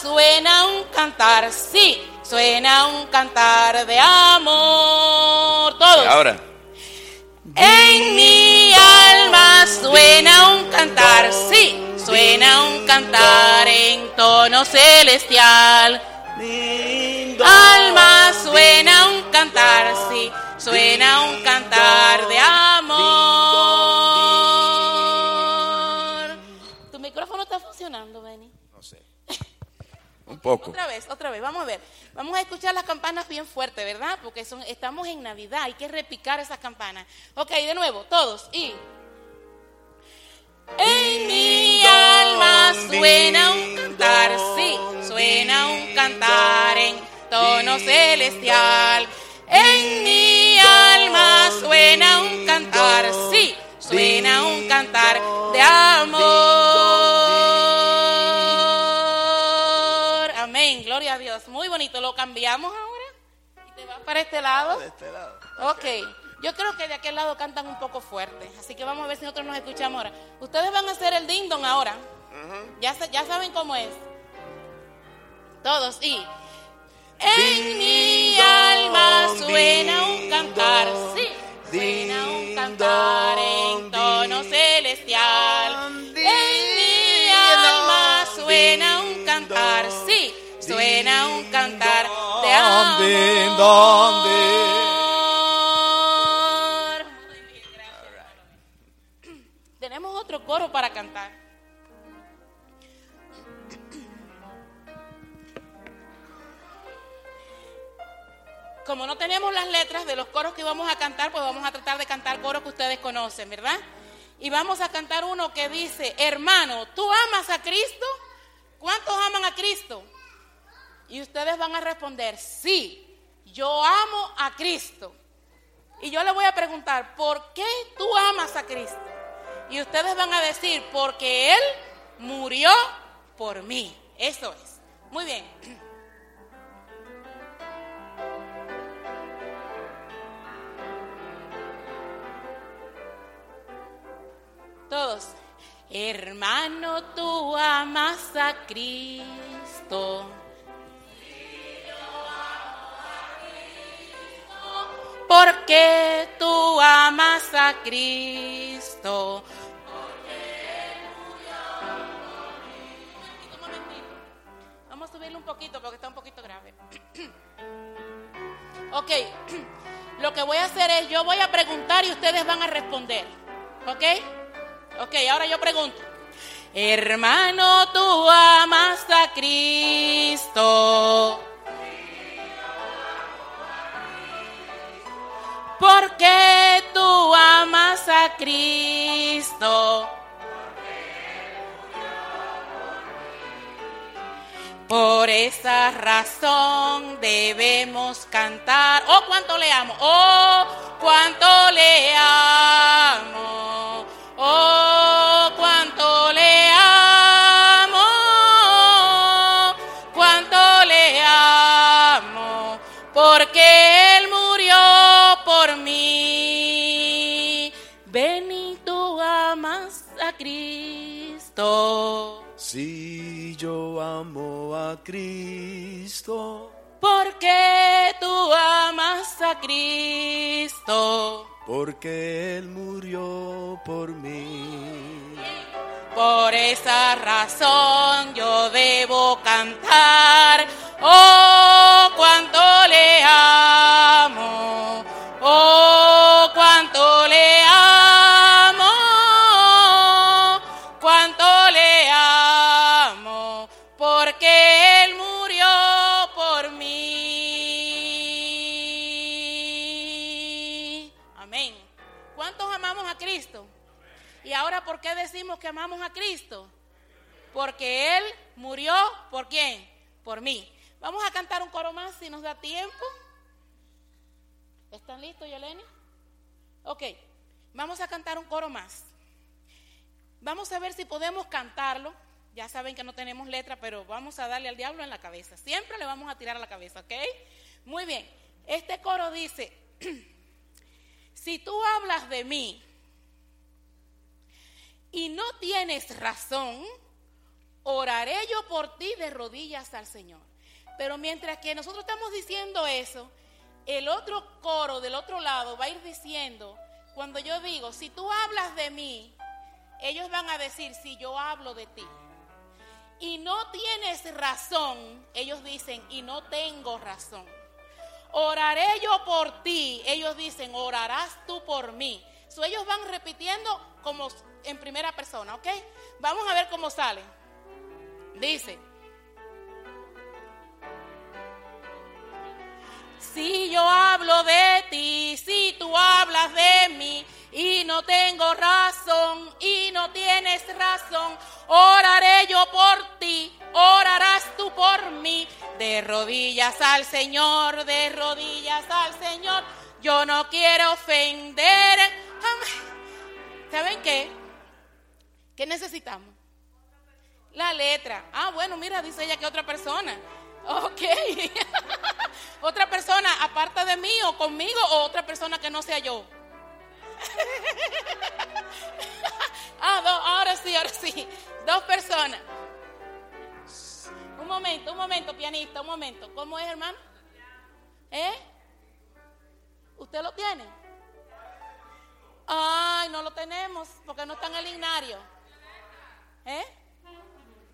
suena un cantar, sí, suena un cantar de amor. Todos. Ahora. En mi alma suena un cantar, sí, suena un cantar en tono celestial. Alma suena un cantar, sí, suena un cantar de amor. Otra vez, otra vez, vamos a ver. Vamos a escuchar las campanas bien fuerte, ¿verdad? Porque son, estamos en Navidad, hay que repicar esas campanas. Ok, de nuevo, todos. Y. En mi alma suena un cantar, sí, suena un cantar en tono celestial. En mi alma suena un cantar, sí, suena un cantar de amor. Dios. Muy bonito, lo cambiamos ahora. Y te vas para este lado. De este lado. Ok, yo creo que de aquel lado cantan un poco fuerte, así que vamos a ver si nosotros nos escuchamos ahora. Ustedes van a hacer el ding dong ahora. ya saben cómo es. Todos y. En mi alma suena un cantar, sí, suena un cantar Tenemos otro coro para cantar. Como no tenemos las letras de los coros que vamos a cantar, pues vamos a tratar de cantar coros que ustedes conocen, ¿verdad? Y vamos a cantar uno que dice, hermano, ¿tú amas a Cristo? ¿Cuántos aman a Cristo? Y ustedes van a responder, sí, yo amo a Cristo. Y yo le voy a preguntar, ¿por qué tú amas a Cristo? Y ustedes van a decir, porque Él murió por mí. Eso es. Muy bien. Todos. Hermano, tú amas a Cristo. Porque tú amas a Cristo. Vamos a subirle un poquito porque está un poquito grave. ok, lo que voy a hacer es, yo voy a preguntar y ustedes van a responder. ¿Ok? Ok, ahora yo pregunto. Hermano, tú amas a Cristo. Porque tú amas a Cristo. Por esa razón debemos cantar. Oh, cuánto le amo. Oh, cuánto le amo. Oh, cuánto le amo. Cristo. Si yo amo a Cristo, Porque tú amas a Cristo. porque Él murió por mí. Por esa razón yo debo cantar. Oh, Y ahora, ¿por qué decimos que amamos a Cristo? Porque Él murió por quién? Por mí. Vamos a cantar un coro más si nos da tiempo. ¿Están listos, Yeleni? Ok, vamos a cantar un coro más. Vamos a ver si podemos cantarlo. Ya saben que no tenemos letra, pero vamos a darle al diablo en la cabeza. Siempre le vamos a tirar a la cabeza, ¿ok? Muy bien. Este coro dice, si tú hablas de mí y no tienes razón, oraré yo por ti de rodillas al Señor. Pero mientras que nosotros estamos diciendo eso, el otro coro del otro lado va a ir diciendo, cuando yo digo, si tú hablas de mí, ellos van a decir, si yo hablo de ti. Y no tienes razón, ellos dicen, y no tengo razón. Oraré yo por ti, ellos dicen, orarás tú por mí. So, ellos van repitiendo como en primera persona, ¿ok? Vamos a ver cómo sale. Dice, si yo hablo de ti, si tú hablas de mí y no tengo razón y no tienes razón, oraré yo por ti, orarás tú por mí, de rodillas al Señor, de rodillas al Señor. Yo no quiero ofender. ¿Saben qué? ¿Qué necesitamos? La letra. Ah, bueno, mira, dice ella que otra persona. Ok. otra persona aparte de mí o conmigo o otra persona que no sea yo. ah, ahora sí, ahora sí. Dos personas. Un momento, un momento, pianista, un momento. ¿Cómo es, hermano? ¿Eh? ¿Usted lo tiene? Ay, no lo tenemos porque no está en el ignario. ¿Eh?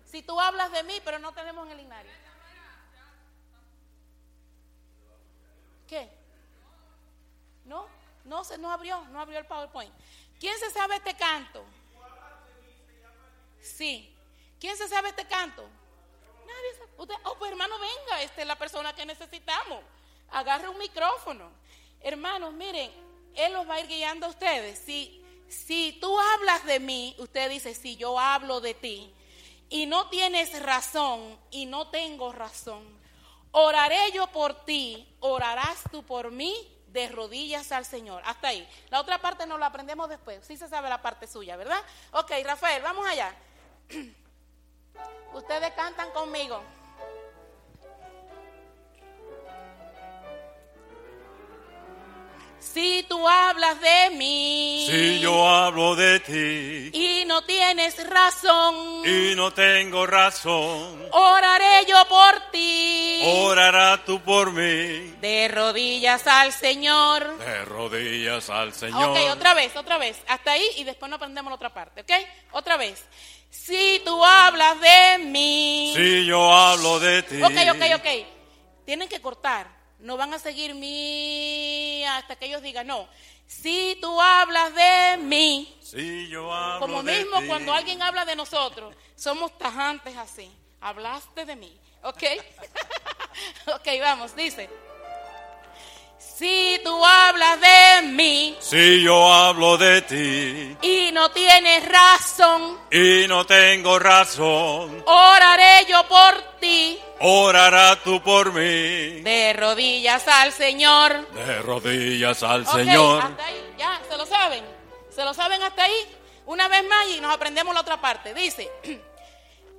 Si tú hablas de mí, pero no tenemos en el ignario. ¿Qué? No, no se no abrió, no abrió el PowerPoint. ¿Quién se sabe este canto? Sí. ¿Quién se sabe este canto? Nadie sabe. Oh, pues hermano, venga, esta es la persona que necesitamos. Agarre un micrófono. Hermanos, miren, Él los va a ir guiando a ustedes. Si, si tú hablas de mí, usted dice, si yo hablo de ti, y no tienes razón, y no tengo razón, oraré yo por ti, orarás tú por mí, de rodillas al Señor. Hasta ahí. La otra parte no la aprendemos después. Sí se sabe la parte suya, ¿verdad? Ok, Rafael, vamos allá. Ustedes cantan conmigo. Si tú hablas de mí. Si yo hablo de ti. Y no tienes razón. Y no tengo razón. Oraré yo por ti. Orará tú por mí. De rodillas al Señor. De rodillas al Señor. Ok, otra vez, otra vez. Hasta ahí y después no aprendemos la otra parte, ¿ok? Otra vez. Si tú hablas de mí. Si yo hablo de ti. Ok, ok, ok. Tienen que cortar. No van a seguir mí hasta que ellos digan no. Si tú hablas de mí. Si yo hablo Como mismo cuando alguien habla de nosotros. Somos tajantes así. Hablaste de mí. ¿Ok? ok, vamos. Dice. Si tú hablas de mí. Si yo hablo de ti. Y no tienes razón. Y no tengo razón. Oraré yo por ti. Orará tú por mí. De rodillas al Señor. De rodillas al Ok, Señor. Hasta ahí, ya, se lo saben. Se lo saben hasta ahí. Una vez más y nos aprendemos la otra parte. Dice.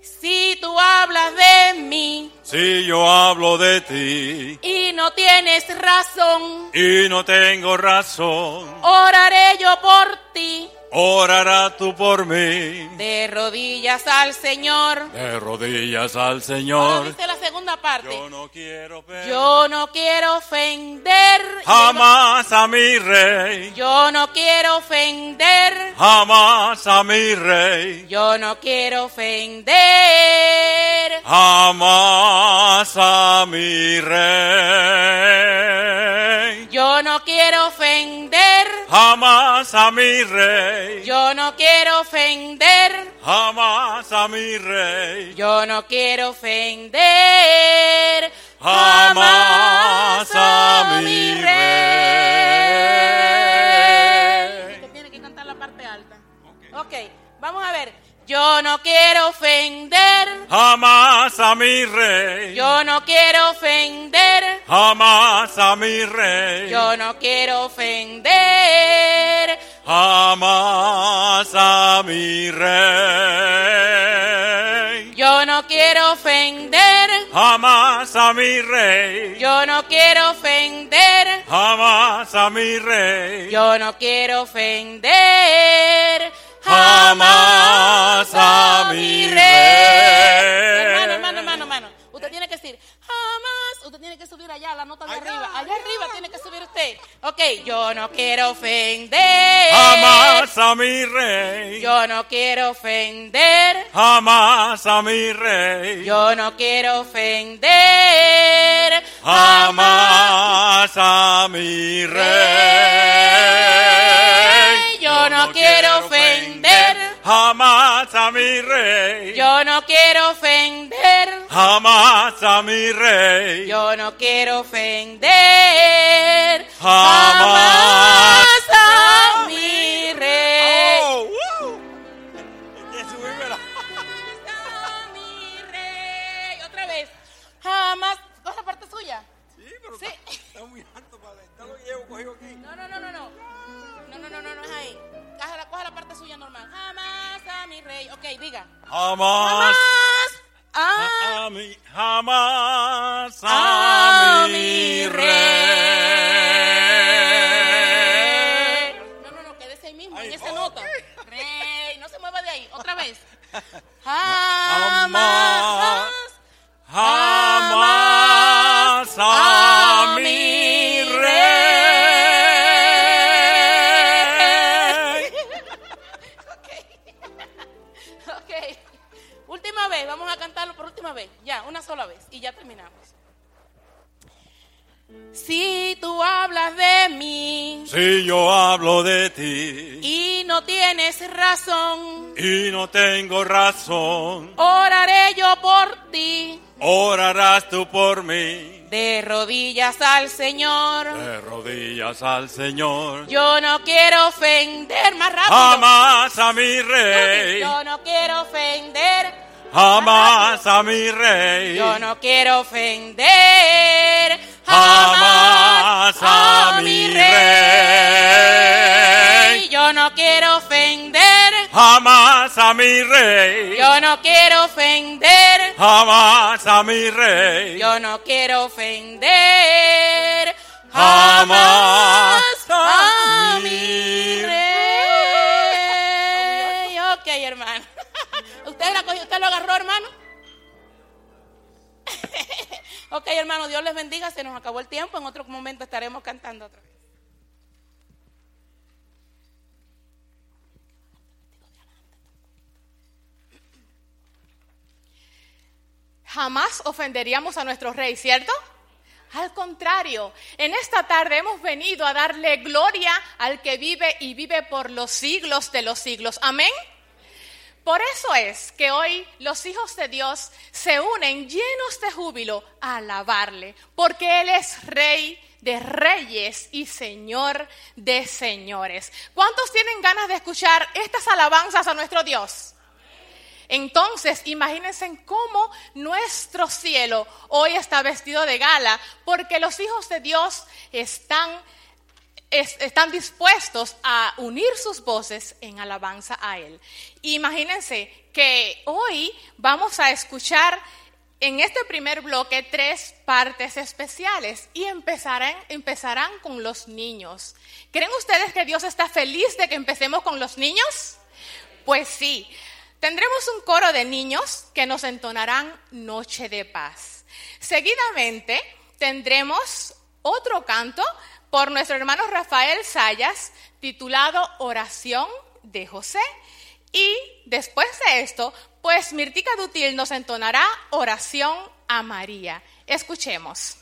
Si tú hablas de mí Si yo hablo de ti. y no tienes razón, Y no tengo razón. oraré yo por ti. Orará tú por mí. De rodillas al Señor. De rodillas al Ahora Señor. dice la segunda parte. Yo no quiero Yo no quiero ofender. jamás a mi rey. Yo no quiero ofender. Jamás a mi rey. Yo no quiero ofender. Jamás a mi rey. Yo no quiero ofender. Jamás a mi rey. Yo no quiero ofender. Jamás a mi rey. Yo no quiero ofender. Jamás a mi rey. Usted tiene que cantar la parte alta. Ok, vamos a ver. Yo no quiero ofender. Jamás a mi rey. Yo no quiero ofender. Jamás a mi rey. Yo no quiero ofender. Jamás a mi rey. Yo no quiero ofender. Jamás a mi rey. Yo no quiero ofender. Jamás a mi rey. Yo no quiero ofender. Jamás a mi rey. Hermano, hermano, hermano, hermano. Usted tiene que decir, jamás. Usted tiene que subir allá, la nota de Allá, arriba. Allá allá. arriba tiene que subir usted. Ok, yo no quiero ofender. Jamás a mi rey. Yo no quiero ofender. Jamás a mi rey. Yo no quiero ofender. Jamás a mi rey. Yo no quiero ofender. Jamás a mi rey. Yo no quiero ofender. Jamás a mi rey. Yo no quiero ofender. Jamás a mi rey. Oh, woo. Ya subímela. A mi rey. Otra vez. Jamás. ¿Coge la parte suya? Sí, pero Sí. Está, muy alto para No lo llevo cogido aquí. No, no, no, no. No, Coge la, parte suya normal. Jamás a mi rey. Ok, diga. Jamás Jamás a a mi, jamás a a mi rey. No, no, no, quédese ahí mismo, en Ay, esa ok. nota. Rey, no se mueva de ahí. Otra vez. Jamás, Jamás última vez. Ya, una sola vez. Y ya terminamos. Si tú hablas de mí Si yo hablo de ti y no tienes razón, y no tengo razón, oraré yo por ti orarás tú por mí. de rodillas al Señor. De rodillas al Señor. Yo no quiero ofender más rápido. Jamás a mi rey. Yo no quiero ofender. Jamás a mi rey. Yo no quiero ofender Jamás a mi rey. Yo no quiero ofender. Jamás a mi rey. Yo no quiero ofender. Jamás a mi rey. Yo no quiero ofender. Jamás a mi rey. ¿Usted, ¿Usted lo agarró, hermano? ok, hermano, Dios les bendiga. Se nos acabó el tiempo. En otro momento estaremos cantando otra vez. Jamás ofenderíamos a nuestro rey, ¿cierto? Al contrario, en esta tarde hemos venido a darle gloria al que vive y vive por los siglos de los siglos. Amén. Por eso es que hoy los hijos de Dios se unen llenos de júbilo a alabarle, porque Él es rey de reyes y señor de señores. ¿Cuántos tienen ganas de escuchar estas alabanzas a nuestro Dios? Entonces, imagínense cómo nuestro cielo hoy está vestido de gala, porque los hijos de Dios están, es- están dispuestos a unir sus voces en alabanza a Él. Imagínense que hoy vamos a escuchar en este primer bloque tres partes especiales y empezarán, empezarán con los niños. ¿Creen ustedes que Dios está feliz de que empecemos con los niños? Pues sí, tendremos un coro de niños que nos entonarán Noche de Paz. Seguidamente tendremos otro canto por nuestro hermano Rafael Sayas titulado Oración de José. Y después de esto, pues Mirtica Dutil nos entonará Oración a María. Escuchemos.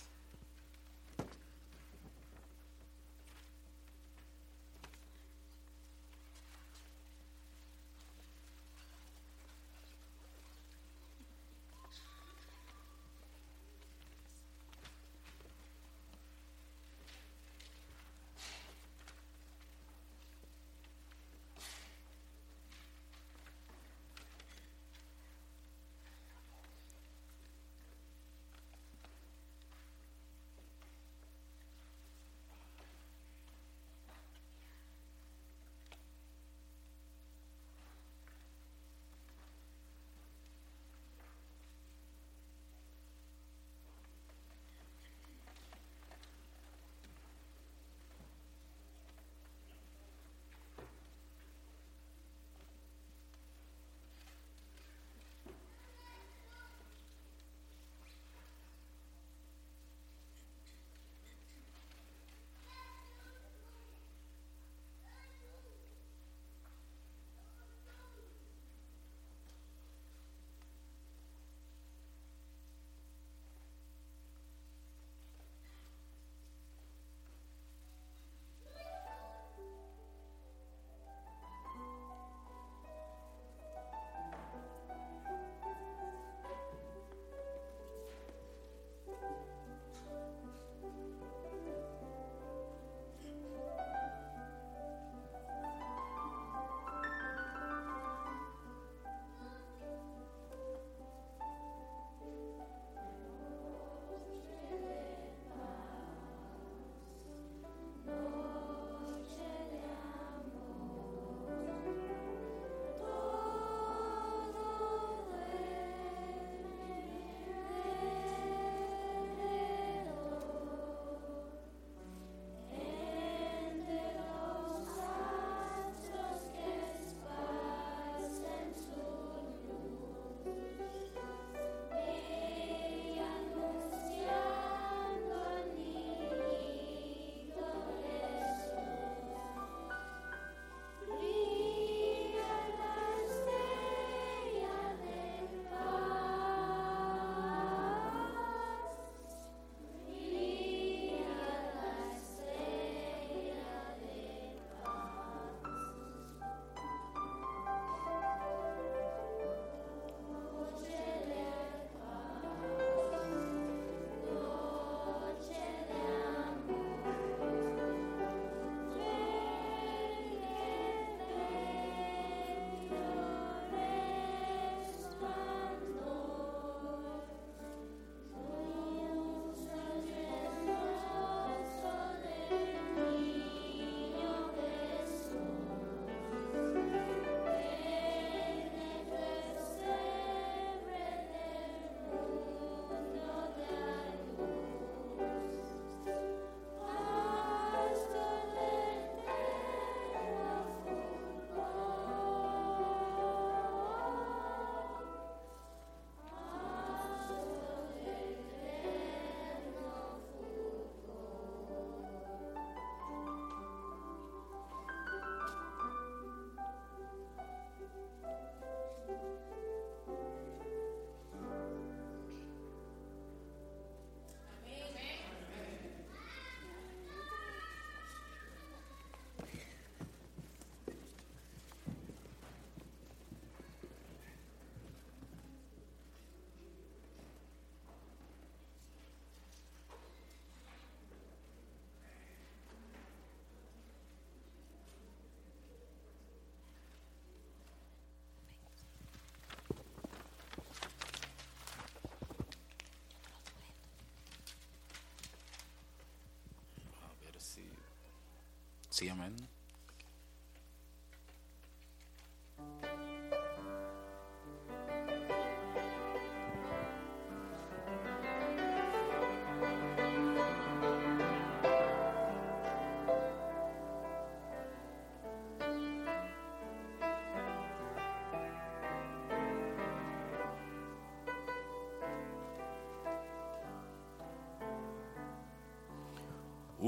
Sí, amén.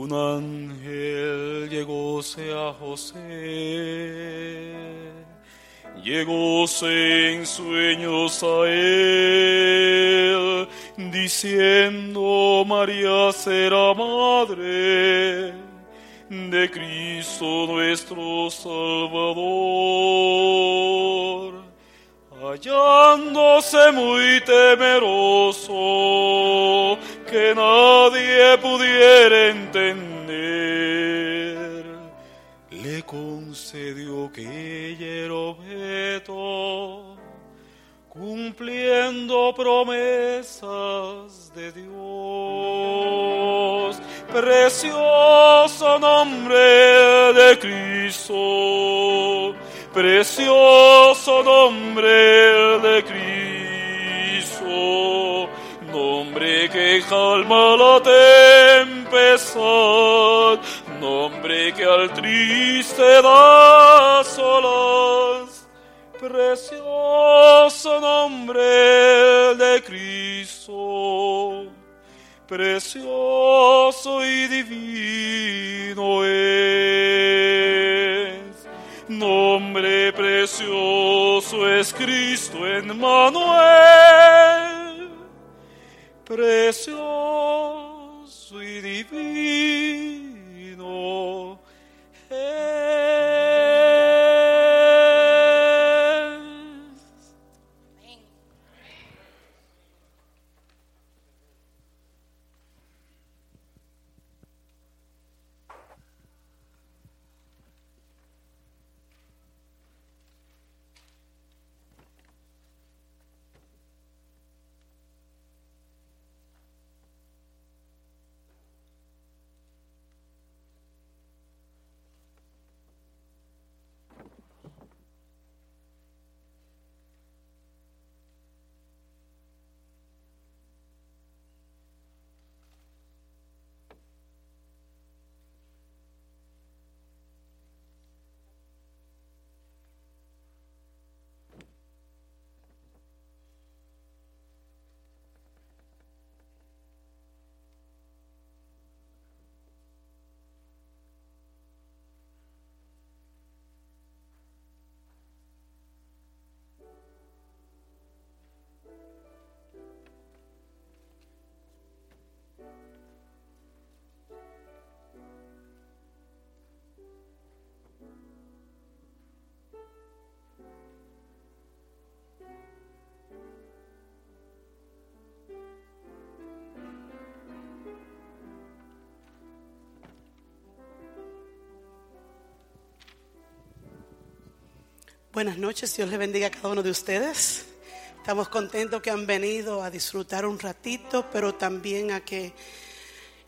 Un ángel llegóse a José, llegóse en sueños a él, diciendo María será madre de Cristo nuestro Salvador. Hallándose muy temeroso, que nadie pudiera entender, le concedió que ella era objeto, cumpliendo promesas de Dios. Precioso nombre de Cristo, precioso nombre de Cristo, nombre que calma la tempestad, nombre que al triste da solas, precioso nombre de Cristo, precioso y divino es. Nombre precioso es Cristo en Manuel, precioso y divino Buenas noches, Dios les bendiga a cada uno de ustedes. Estamos contentos que han venido a disfrutar un ratito, pero también a que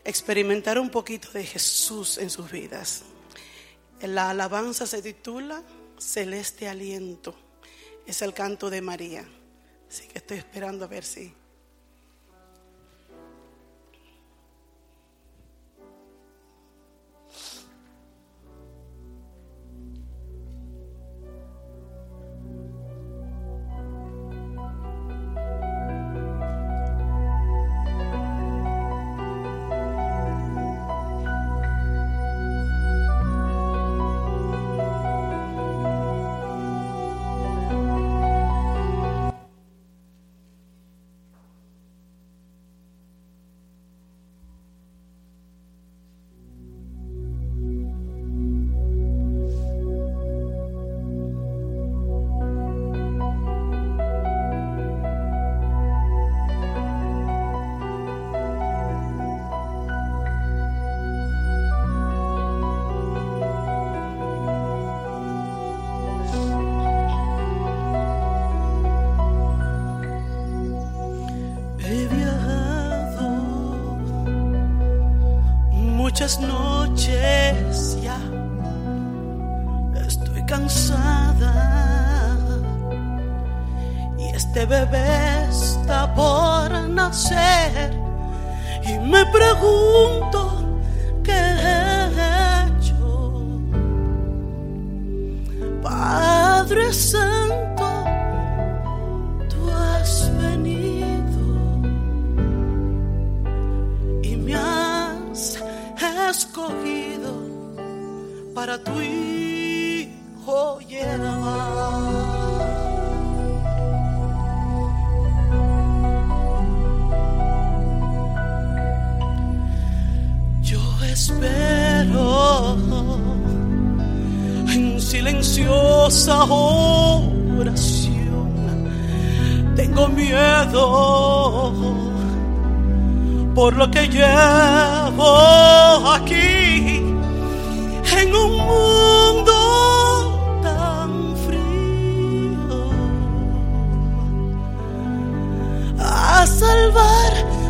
experimentar un poquito de Jesús en sus vidas. La alabanza se titula Celeste Aliento. Es el canto de María. Así que estoy esperando a ver si este bebé está por nacer. Y me pregunto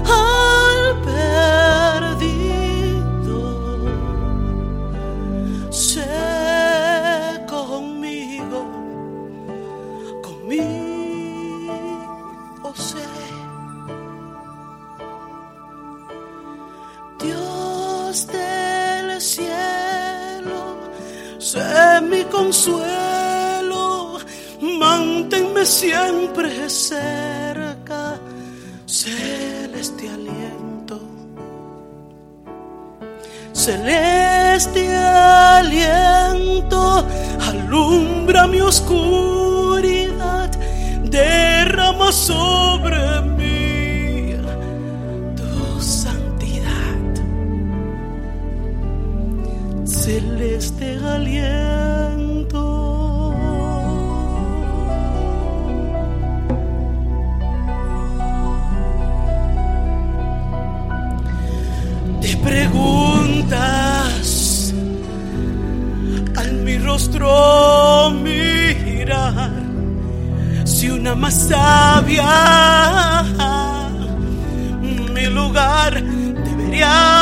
al perdido. Sé conmigo, conmigo sé. Dios del cielo, sé mi consuelo, manténme siempre. celeste aliento, alumbra mi oscuridad, derrama sol. más sabia, mi lugar debería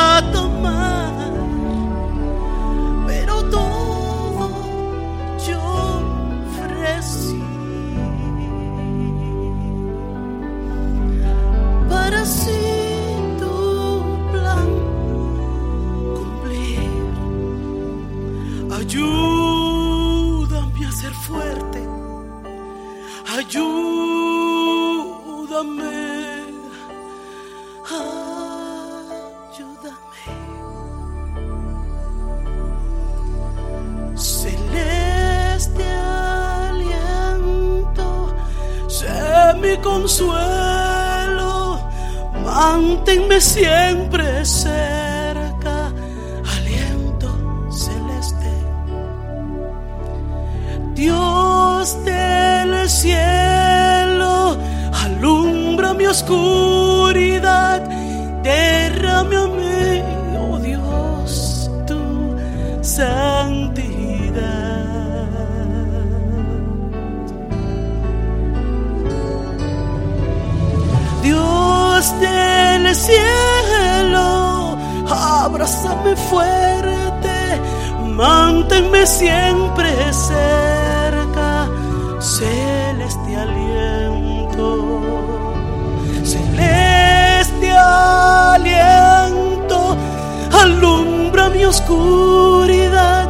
mi oscuridad,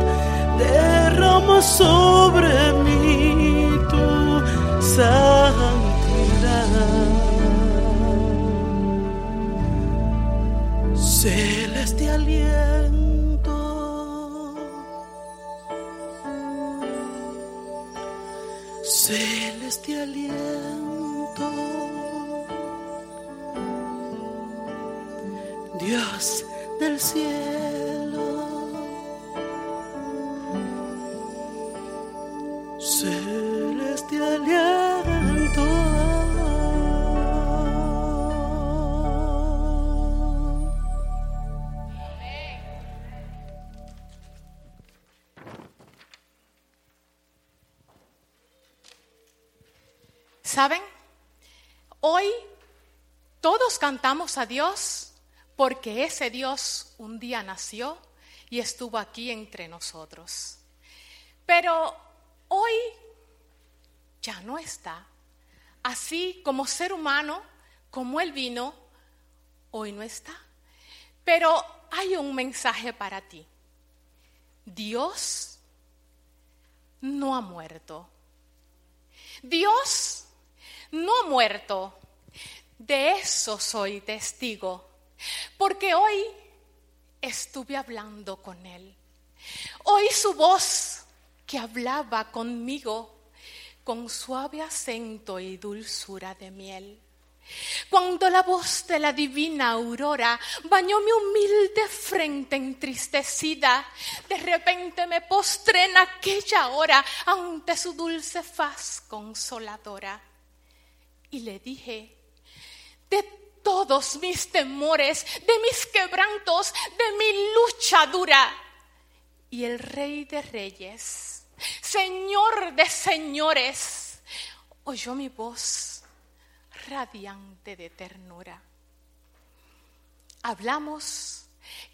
derrama sobre mí tu santidad. Celeste aliento, celeste aliento, Dios del cielo. Todos cantamos a Dios porque ese Dios un día nació y estuvo aquí entre nosotros. Pero hoy ya no está. Así como ser humano, como Él vino, hoy no está. Pero hay un mensaje para ti. Dios no ha muerto. Dios no ha muerto. De eso soy testigo. Porque hoy estuve hablando con Él. Oí su voz que hablaba conmigo con suave acento y dulzura de miel. Cuando la voz de la divina aurora bañó mi humilde frente entristecida, de repente me postré en aquella hora ante su dulce faz consoladora. Y le dije, de todos mis temores, de mis quebrantos, de mi lucha dura, y el Rey de Reyes, Señor de Señores, oyó mi voz radiante de ternura. Hablamos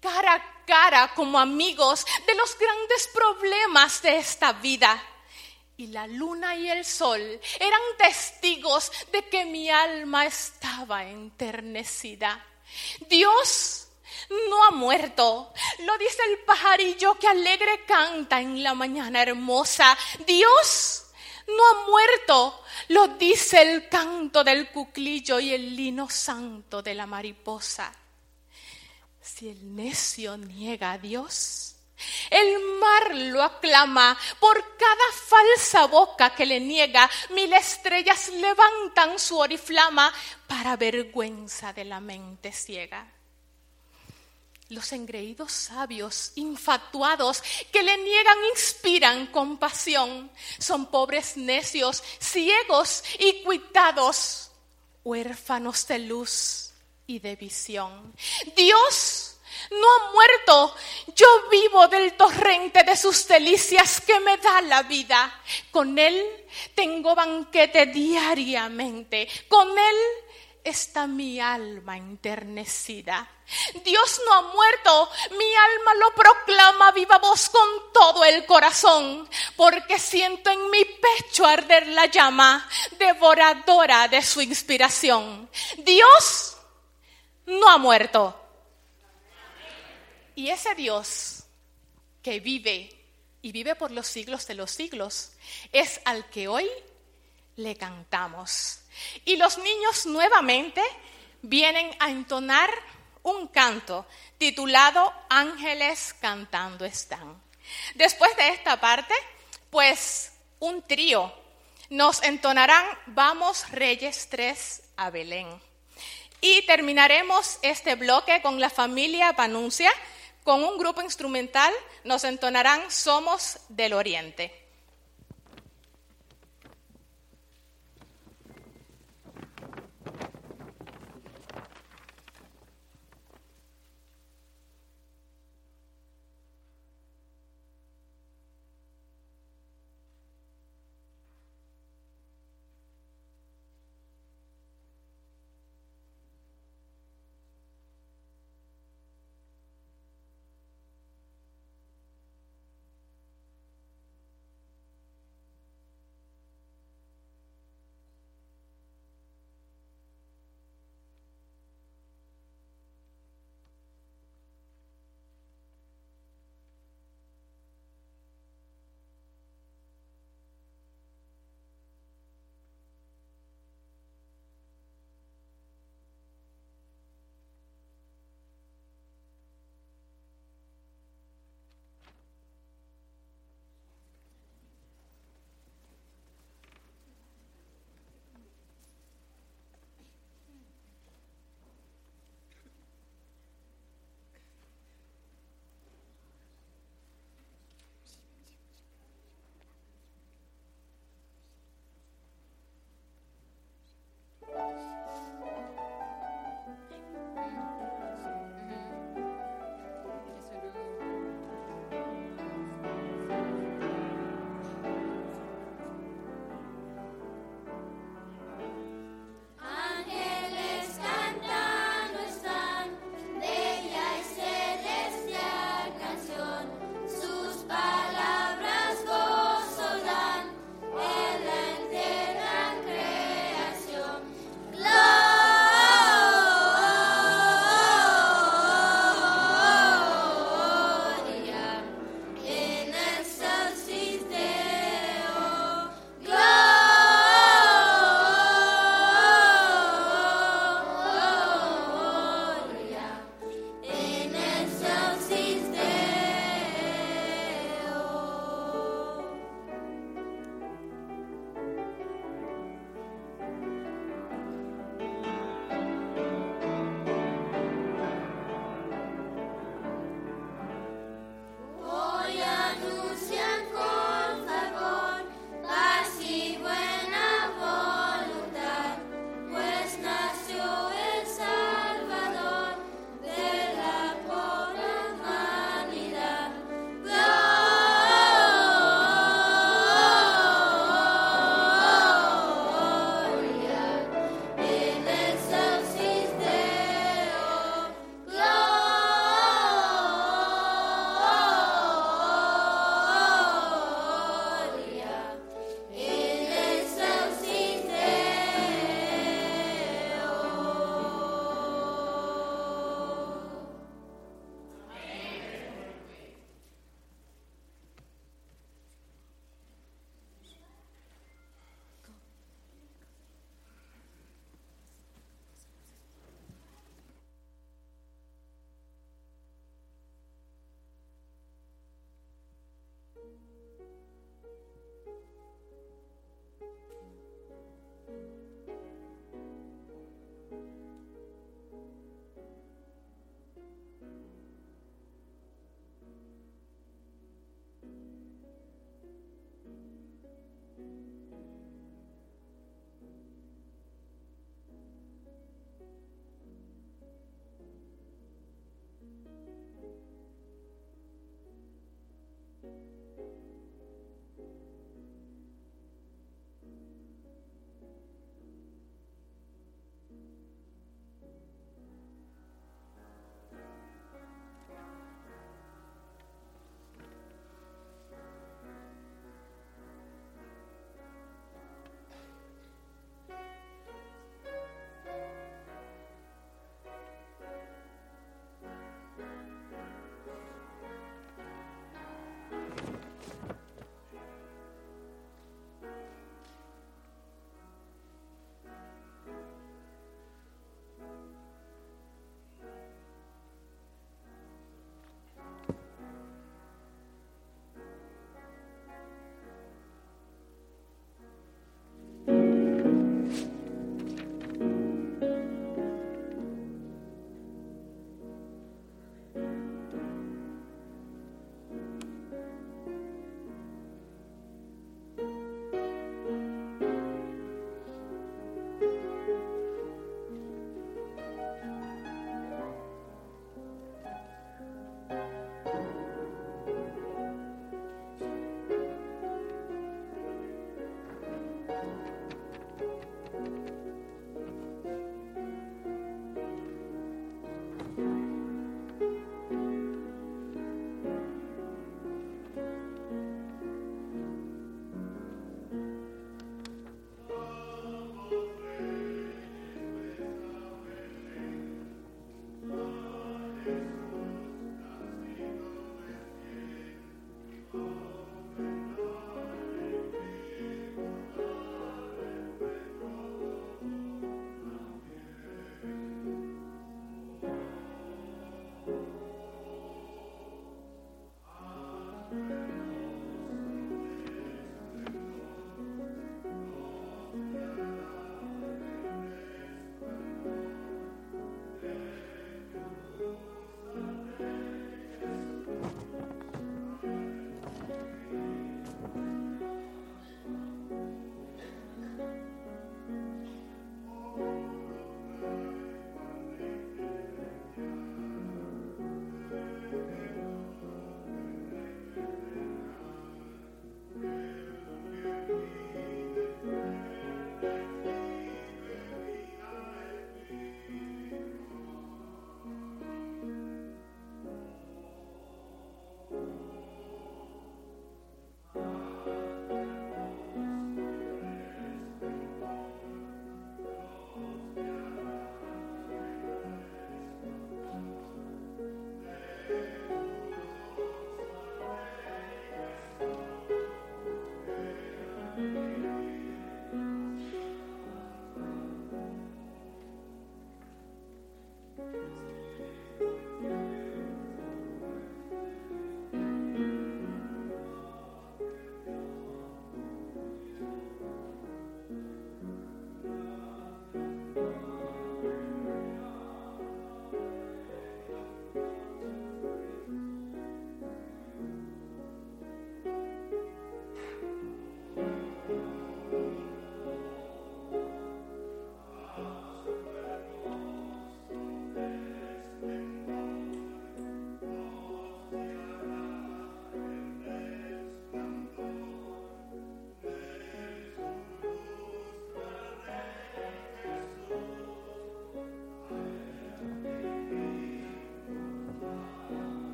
cara a cara como amigos de los grandes problemas de esta vida. Y la luna y el sol eran testigos de que mi alma estaba enternecida. Dios no ha muerto. Lo dice el pajarillo que alegre canta en la mañana hermosa. Dios no ha muerto. Lo dice el canto del cuclillo y el lino santo de la mariposa. Si el necio niega a Dios, el mar lo aclama. Por cada falsa boca que le niega, mil estrellas levantan su oriflama para vergüenza de la mente ciega. Los engreídos sabios, infatuados, que le niegan, inspiran compasión. Son pobres necios, ciegos y cuitados, huérfanos de luz y de visión. Dios no ha muerto. Yo vivo del torrente de sus delicias que me da la vida. Con Él tengo banquete diariamente. Con Él está mi alma enternecida. Dios no ha muerto, mi alma lo proclama viva voz con todo el corazón, porque siento en mi pecho arder la llama devoradora de su inspiración. Dios no ha muerto. Y ese Dios que vive y vive por los siglos de los siglos es al que hoy le cantamos. Y los niños nuevamente vienen a entonar un canto titulado Ángeles cantando están. Después de esta parte, pues un trío nos entonarán Vamos Reyes 3 a Belén. Y terminaremos este bloque con la familia Panuncia, con un grupo instrumental, nos entonarán Somos del Oriente.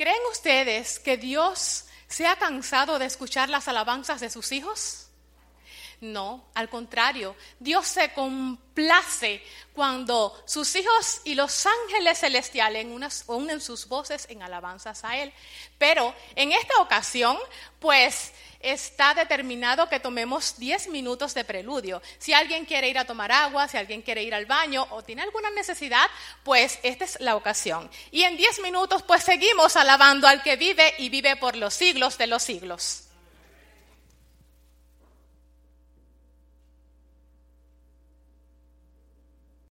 ¿Creen ustedes que Dios se ha cansado de escuchar las alabanzas de sus hijos? No, al contrario, Dios se complace cuando sus hijos y los ángeles celestiales unen sus voces en alabanzas a Él. Pero en esta ocasión, pues está determinado que tomemos 10 minutos de preludio. Si alguien quiere ir a tomar agua, si alguien quiere ir al baño o tiene alguna necesidad, pues esta es la ocasión. Y en 10 minutos, pues seguimos alabando al que vive y vive por los siglos de los siglos.